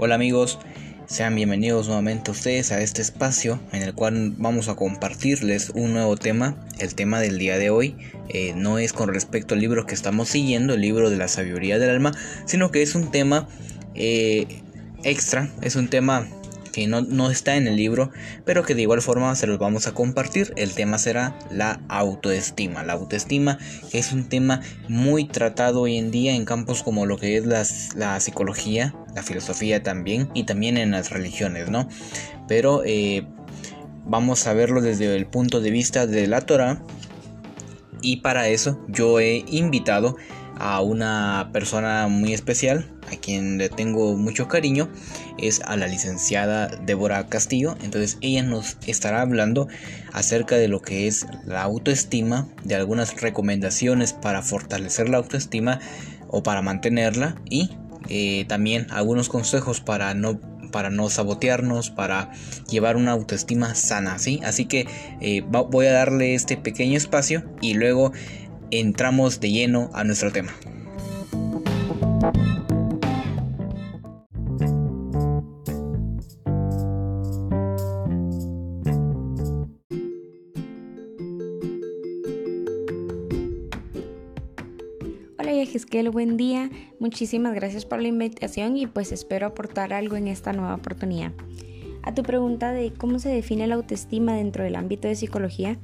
Hola amigos, sean bienvenidos nuevamente ustedes a este espacio en el cual vamos a compartirles un nuevo tema. El tema del día de hoy eh, no es con respecto al libro que estamos siguiendo, el libro de la sabiduría del alma, sino que es un tema eh, extra, es un tema que no, está en el libro, pero que de igual forma se los vamos a compartir. El tema será la autoestima. La autoestima es un tema muy tratado hoy en día en campos como lo que es la psicología, la filosofía también y también en las religiones, ¿no? Pero eh, vamos a verlo desde el punto de vista de la Torah y para eso yo he invitado a una persona muy especial a quien le tengo mucho cariño es a la licenciada Débora Castillo. Entonces ella nos estará hablando acerca de lo que es la autoestima, de algunas recomendaciones para fortalecer la autoestima o para mantenerla y eh, también algunos consejos para no para no sabotearnos, para llevar una autoestima sana, ¿sí? Así que eh, voy a darle este pequeño espacio y luego entramos de lleno a nuestro tema. Gisquel, buen día. Muchísimas gracias por la invitación y pues espero aportar algo en esta nueva oportunidad. A tu pregunta de cómo se define la autoestima dentro del ámbito de psicología,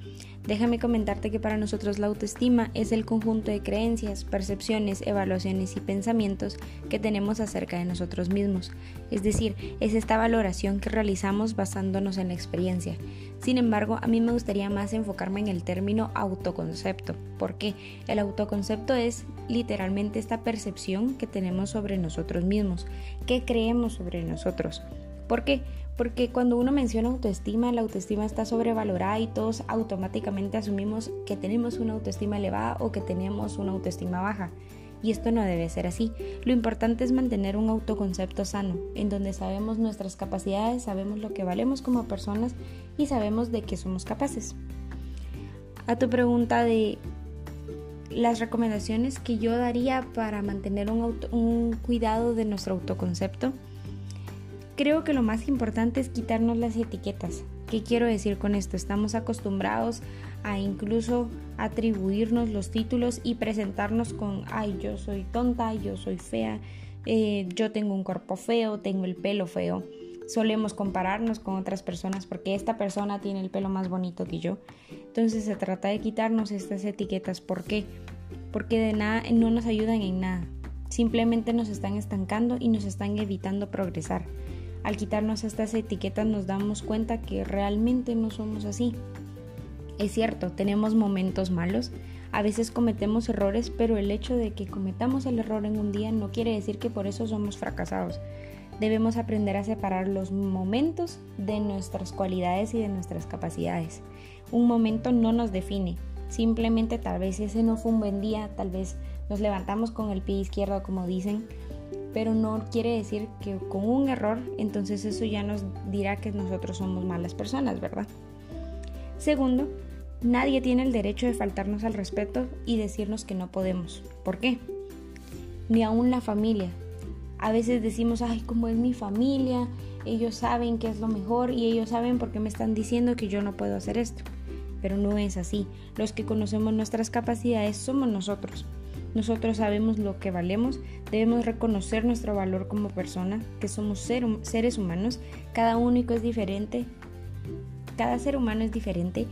Déjame comentarte que para nosotros la autoestima es el conjunto de creencias, percepciones, evaluaciones y pensamientos que tenemos acerca de nosotros mismos. Es decir, es esta valoración que realizamos basándonos en la experiencia. Sin embargo, a mí me gustaría más enfocarme en el término autoconcepto, porque el autoconcepto es literalmente esta percepción que tenemos sobre nosotros mismos, que creemos sobre nosotros. ¿Por qué? Porque cuando uno menciona autoestima, la autoestima está sobrevalorada y todos automáticamente asumimos que tenemos una autoestima elevada o que tenemos una autoestima baja. Y esto no debe ser así. Lo importante es mantener un autoconcepto sano, en donde sabemos nuestras capacidades, sabemos lo que valemos como personas y sabemos de qué somos capaces. A tu pregunta de las recomendaciones que yo daría para mantener un, un cuidado de nuestro autoconcepto, Creo que lo más importante es quitarnos las etiquetas. ¿Qué quiero decir con esto? Estamos acostumbrados a incluso atribuirnos los títulos y presentarnos con, ay, yo soy tonta, yo soy fea, eh, yo tengo un cuerpo feo, tengo el pelo feo. Solemos compararnos con otras personas porque esta persona tiene el pelo más bonito que yo. Entonces se trata de quitarnos estas etiquetas. ¿Por qué? Porque de nada no nos ayudan en nada. Simplemente nos están estancando y nos están evitando progresar. Al quitarnos estas etiquetas nos damos cuenta que realmente no somos así. Es cierto, tenemos momentos malos, a veces cometemos errores, pero el hecho de que cometamos el error en un día no quiere decir que por eso somos fracasados. Debemos aprender a separar los momentos de nuestras cualidades y de nuestras capacidades. Un momento no nos define, simplemente tal vez ese no fue un buen día, tal vez nos levantamos con el pie izquierdo como dicen, pero no quiere decir que con un error, entonces eso ya nos dirá que nosotros somos malas personas, ¿verdad? Segundo, nadie tiene el derecho de faltarnos al respeto y decirnos que no podemos. ¿Por qué? Ni aún la familia. A veces decimos, ay, como es mi familia, ellos saben qué es lo mejor y ellos saben por qué me están diciendo que yo no puedo hacer esto. Pero no es así. Los que conocemos nuestras capacidades somos nosotros. Nosotros sabemos lo que valemos, debemos reconocer nuestro valor como persona, que somos seres humanos, cada único es diferente, cada ser humano es diferente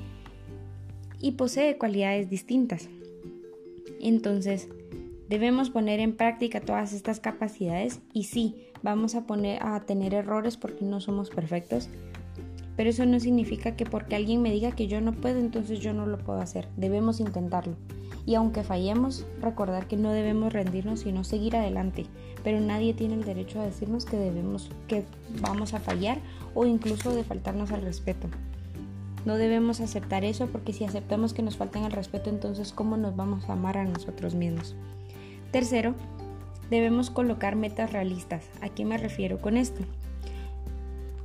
y posee cualidades distintas. Entonces, debemos poner en práctica todas estas capacidades y sí, vamos a poner a tener errores porque no somos perfectos, pero eso no significa que porque alguien me diga que yo no puedo, entonces yo no lo puedo hacer. Debemos intentarlo. Y aunque fallemos, recordar que no debemos rendirnos sino seguir adelante, pero nadie tiene el derecho a decirnos que debemos que vamos a fallar o incluso de faltarnos al respeto. No debemos aceptar eso porque si aceptamos que nos faltan al respeto, entonces ¿cómo nos vamos a amar a nosotros mismos? Tercero, debemos colocar metas realistas. ¿A qué me refiero con esto?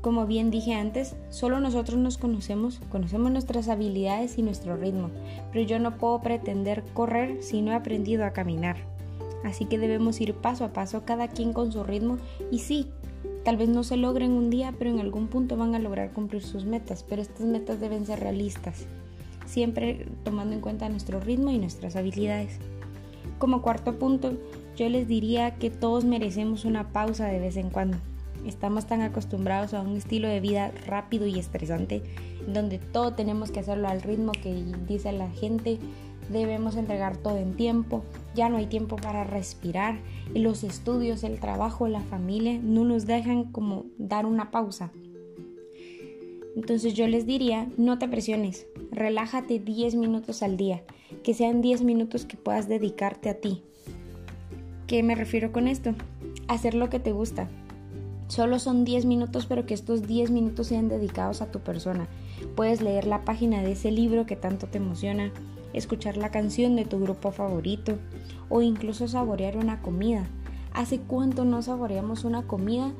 Como bien dije antes, solo nosotros nos conocemos, conocemos nuestras habilidades y nuestro ritmo, pero yo no puedo pretender correr si no he aprendido a caminar. Así que debemos ir paso a paso, cada quien con su ritmo, y sí, Tal vez no se logren un día, pero en algún punto van a lograr cumplir sus metas, pero estas metas deben ser realistas, siempre tomando en cuenta nuestro ritmo y nuestras habilidades. Como cuarto punto, yo les diría que todos merecemos una pausa de vez en cuando. Estamos tan acostumbrados a un estilo de vida rápido y estresante, donde todo tenemos que hacerlo al ritmo que dice la gente, debemos entregar todo en tiempo, ya no hay tiempo para respirar y los estudios, el trabajo, la familia no nos dejan como dar una pausa. Entonces yo les diría, no te presiones, relájate 10 minutos al día, que sean 10 minutos que puedas dedicarte a ti, ¿Qué me refiero con esto? Hacer lo que te gusta. Solo son 10 minutos, pero que estos 10 minutos sean dedicados a tu persona. Puedes leer la página de ese libro que tanto te emociona, escuchar la canción de tu grupo favorito o incluso saborear una comida. ¿Hace cuánto no saboreamos una comida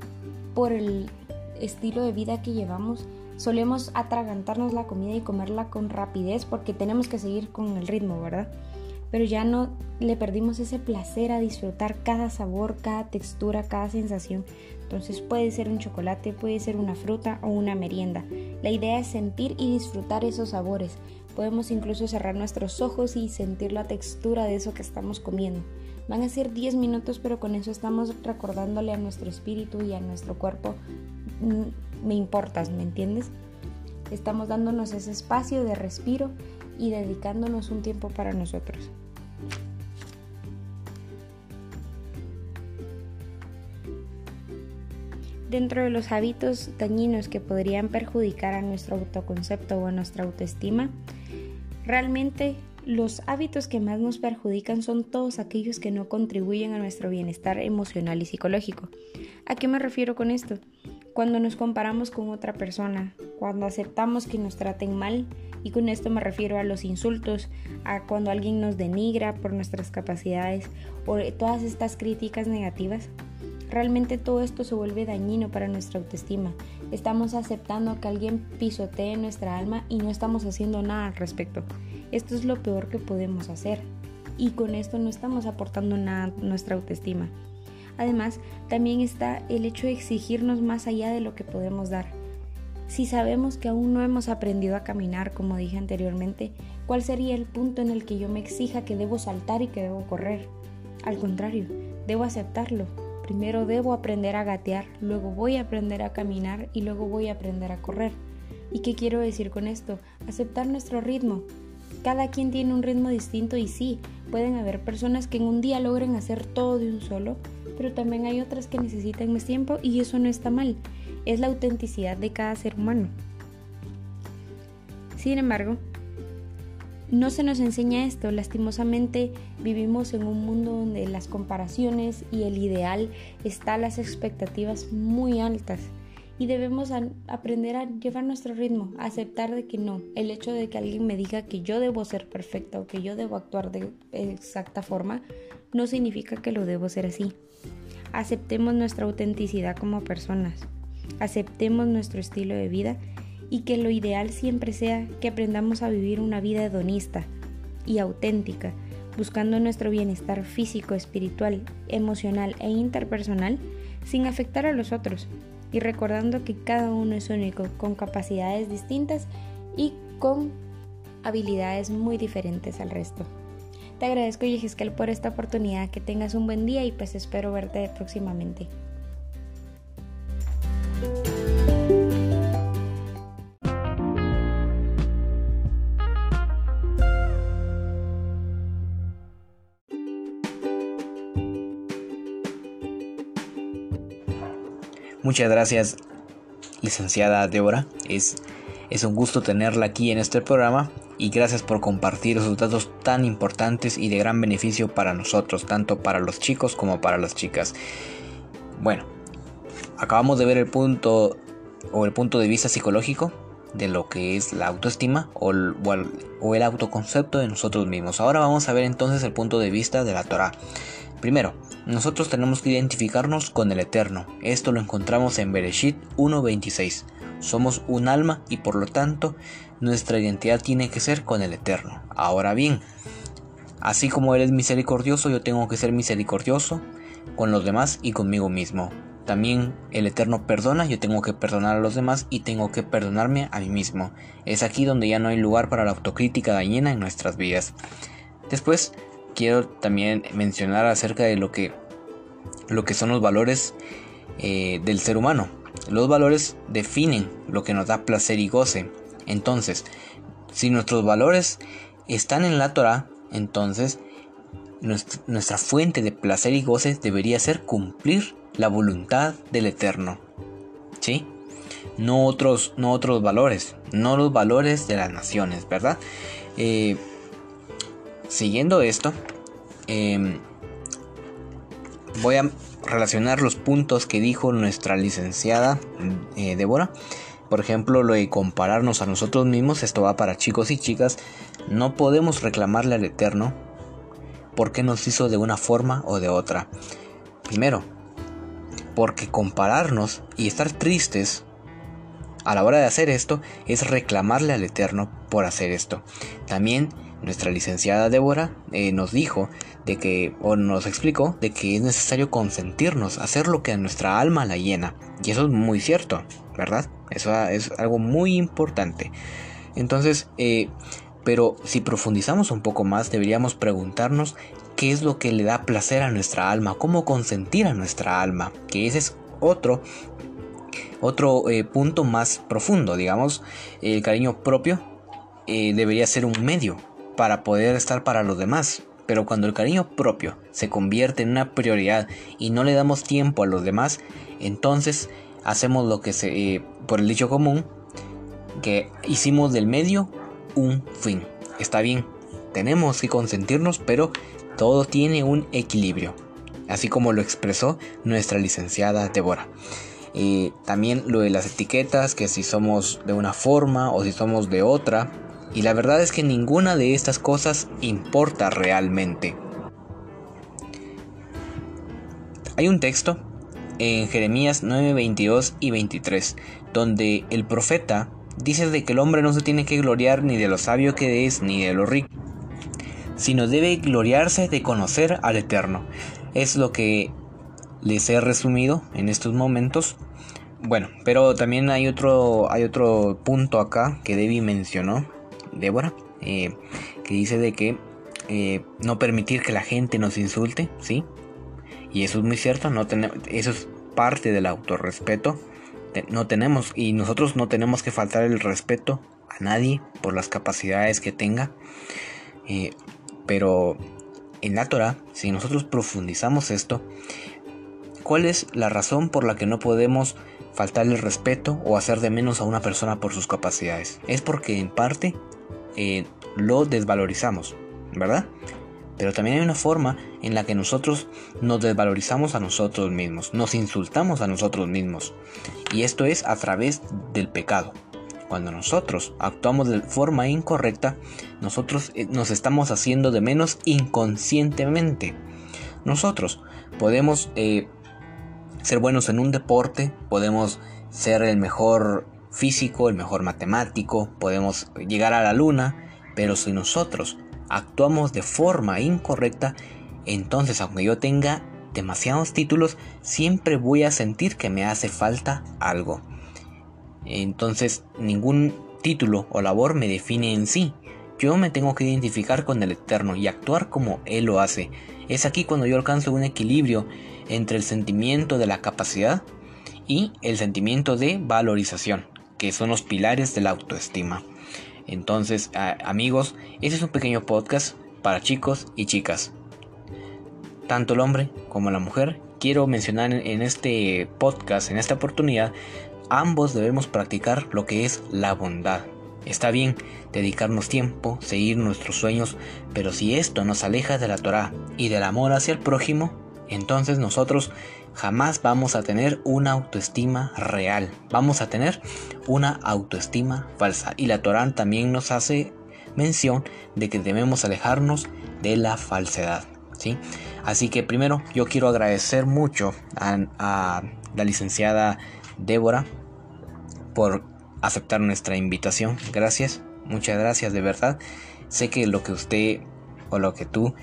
por el estilo de vida que llevamos? Solemos atragantarnos la comida y comerla con rapidez porque tenemos que seguir con el ritmo, ¿verdad? Pero ya no le perdimos ese placer a disfrutar cada sabor, cada textura, cada sensación. Entonces puede ser un chocolate, puede ser una fruta o una merienda. La idea es sentir y disfrutar esos sabores. Podemos incluso cerrar nuestros ojos y sentir la textura de eso que estamos comiendo. Van a ser 10 minutos, pero con eso estamos recordándole a nuestro espíritu y a nuestro cuerpo, mm, me importas, ¿me entiendes? Estamos dándonos ese espacio de respiro y dedicándonos un tiempo para nosotros. Dentro de los hábitos dañinos que podrían perjudicar a nuestro autoconcepto o a nuestra autoestima, realmente los hábitos que más nos perjudican son todos aquellos que no contribuyen a nuestro bienestar emocional y psicológico. ¿A qué me refiero con esto? Cuando nos comparamos con otra persona, cuando aceptamos que nos traten mal, y con esto me refiero a los insultos, a cuando alguien nos denigra por nuestras capacidades o todas estas críticas negativas. Realmente todo esto se vuelve dañino para nuestra autoestima. Estamos aceptando que alguien pisotee nuestra alma y no estamos haciendo nada al respecto. Esto es lo peor que podemos hacer. Y con esto no estamos aportando nada a nuestra autoestima. Además, también está el hecho de exigirnos más allá de lo que podemos dar. Si sabemos que aún no hemos aprendido a caminar, como dije anteriormente, ¿cuál sería el punto en el que yo me exija que debo saltar y que debo correr? Al contrario, debo aceptarlo. Primero debo aprender a gatear, luego voy a aprender a caminar y luego voy a aprender a correr. ¿Y qué quiero decir con esto? Aceptar nuestro ritmo. Cada quien tiene un ritmo distinto y sí, pueden haber personas que en un día logren hacer todo de un solo, pero también hay otras que necesitan más tiempo y eso no está mal es la autenticidad de cada ser humano. Sin embargo, no se nos enseña esto, lastimosamente vivimos en un mundo donde las comparaciones y el ideal están las expectativas muy altas y debemos aprender a llevar nuestro ritmo, a aceptar de que no, el hecho de que alguien me diga que yo debo ser perfecta o que yo debo actuar de exacta forma, no significa que lo debo ser así. Aceptemos nuestra autenticidad como personas aceptemos nuestro estilo de vida y que lo ideal siempre sea que aprendamos a vivir una vida hedonista y auténtica, buscando nuestro bienestar físico, espiritual, emocional e interpersonal sin afectar a los otros y recordando que cada uno es único, con capacidades distintas y con habilidades muy diferentes al resto. Te agradezco Yegiskel por esta oportunidad, que tengas un buen día y pues espero verte próximamente. Muchas gracias, licenciada Débora. Es, es un gusto tenerla aquí en este programa y gracias por compartir esos datos tan importantes y de gran beneficio para nosotros, tanto para los chicos como para las chicas. Bueno, acabamos de ver el punto o el punto de vista psicológico de lo que es la autoestima o el, o el, autoconcepto de nosotros mismos. Ahora vamos a ver entonces el punto de vista de la Torah. Primero, nosotros tenemos que identificarnos con el Eterno. Esto lo encontramos en Bereshit 1.26. Somos un alma y por lo tanto nuestra identidad tiene que ser con el Eterno. Ahora bien, así como Él es misericordioso, yo tengo que ser misericordioso con los demás y conmigo mismo. también el Eterno perdona, yo tengo que perdonar a los demás y tengo que perdonarme a mí mismo. Es aquí donde ya no hay lugar para la autocrítica dañina en nuestras vidas. Después quiero también mencionar acerca de lo que, lo que son los valores eh, del ser humano. Los valores definen lo que nos da placer y goce. Entonces, si nuestros valores están en la Torah, entonces nuestra, fuente de placer y goce debería ser cumplir la voluntad del Eterno. ¿Sí? No otros, no otros valores, no los valores de las naciones, ¿verdad? Eh, siguiendo esto, em, voy a relacionar los puntos que dijo nuestra licenciada eh, Débora. Por ejemplo, lo de compararnos a nosotros mismos, esto va para chicos y chicas. No podemos reclamarle al Eterno porque nos hizo de una forma o de otra. Primero, porque compararnos y estar tristes a la hora de hacer esto es reclamarle al Eterno por hacer esto. También nuestra licenciada Débora eh, nos dijo de que, o nos explicó, de que es necesario consentirnos, hacer lo que a nuestra alma la llena. Y eso es muy cierto, ¿verdad? Eso es algo muy importante. Entonces, eh, pero si profundizamos un poco más, deberíamos preguntarnos qué es lo que le da placer a nuestra alma, cómo consentir a nuestra alma, que ese es otro otro eh, punto más profundo, digamos, el cariño propio debería ser un medio para poder estar para los demás. Pero cuando el cariño propio se convierte en una prioridad y no le damos tiempo a los demás, entonces hacemos lo que se, eh, por el dicho común, que hicimos del medio un fin. Está bien, tenemos que consentirnos, pero todo tiene un equilibrio, así como lo expresó nuestra licenciada Débora. Y también lo de las etiquetas, que si somos de una forma o si somos de otra. Y la verdad es que ninguna de estas cosas importa realmente. Hay un texto en Jeremías 9, 22 y 23, donde el profeta dice de que el hombre no se tiene que gloriar ni de lo sabio que es ni de lo rico sino debe gloriarse de conocer al Eterno. Es lo que les he resumido en estos momentos. Bueno, pero también hay otro, hay otro punto acá que Debbie mencionó, Débora, eh, que dice de que eh, no permitir que la gente nos insulte, ¿sí? Y eso es muy cierto, no eso es parte del autorrespeto. No tenemos, y nosotros no tenemos que faltar el respeto a nadie por las capacidades que tenga. Eh, pero en la Torah, si nosotros profundizamos esto, ¿cuál es la razón por la que no podemos faltarle el respeto o hacer de menos a una persona por sus capacidades? Es porque en parte eh, lo desvalorizamos, ¿verdad? Pero también hay una forma en la que nosotros nos desvalorizamos a nosotros mismos, nos insultamos a nosotros mismos. Y esto es a través del pecado. Cuando nosotros actuamos de forma incorrecta, nosotros eh, nos estamos haciendo de menos inconscientemente. Nosotros podemos eh, ser buenos en un deporte, podemos ser el mejor físico, el mejor matemático, podemos llegar a la luna, pero si nosotros actuamos de forma incorrecta, entonces aunque yo tenga demasiados títulos, siempre voy a sentir que me hace falta algo. Entonces ningún título o labor me define en sí. Yo me tengo que identificar con el Eterno y actuar como Él lo hace. Es aquí cuando yo alcanzo un equilibrio entre el sentimiento de la capacidad y el sentimiento de valorización, que son los pilares de la autoestima. Entonces, amigos, este es un pequeño podcast para chicos y chicas. Tanto el hombre como la mujer, quiero mencionar en este podcast, en esta oportunidad, ambos debemos practicar lo que es la bondad. Está bien dedicarnos tiempo, seguir nuestros sueños, pero si esto nos aleja de la Torah y del amor hacia el prójimo, entonces nosotros jamás vamos a tener una autoestima real. Vamos a tener una autoestima falsa. Y la Torah también nos hace mención de que debemos alejarnos de la falsedad. ¿sí? Así que primero yo quiero agradecer mucho a, a la licenciada Débora por aceptar nuestra invitación. Gracias, muchas gracias de verdad. Sé que lo que usted o lo que tú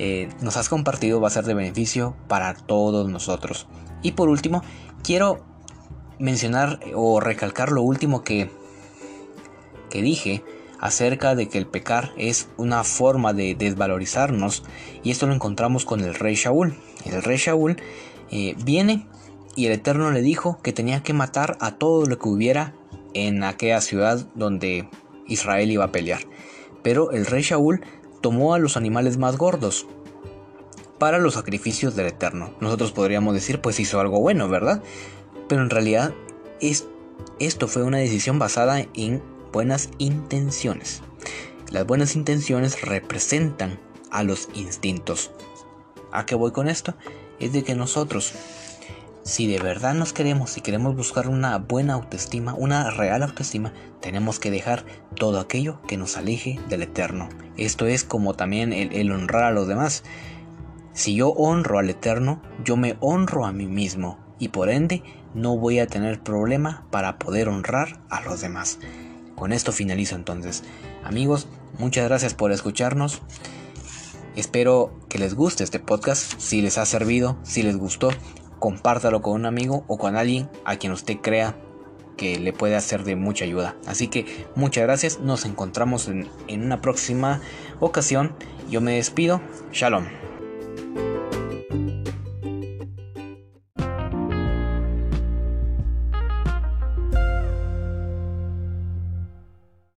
eh, nos has compartido va a ser de beneficio para todos nosotros. Y por último, quiero mencionar o recalcar lo último que, que dije acerca de que el pecar es una forma de desvalorizarnos y esto lo encontramos con el rey Shaul. El rey Shaul eh, viene y el Eterno le dijo que tenía que matar a todo lo que hubiera en aquella ciudad donde Israel iba a pelear. Pero el rey Shaul tomó a los animales más gordos para los sacrificios del Eterno. Nosotros podríamos decir pues hizo algo bueno, ¿verdad? Pero en realidad es, esto fue una decisión basada en buenas intenciones. Las buenas intenciones representan a los instintos. ¿A qué voy con esto? Es de que nosotros, si de verdad nos queremos, si queremos buscar una buena autoestima, una real autoestima, tenemos que dejar todo aquello que nos aleje del eterno. Esto es como también el, el honrar a los demás. Si yo honro al eterno, yo me honro a mí mismo y por ende no voy a tener problema para poder honrar a los demás. Con esto finalizo entonces. Amigos, muchas gracias por escucharnos. Espero que les guste este podcast. Si les ha servido, si les gustó, compártalo con un amigo o con alguien a quien usted crea que le puede hacer de mucha ayuda. Así que muchas gracias. Nos encontramos en, en una próxima ocasión. Yo me despido. Shalom.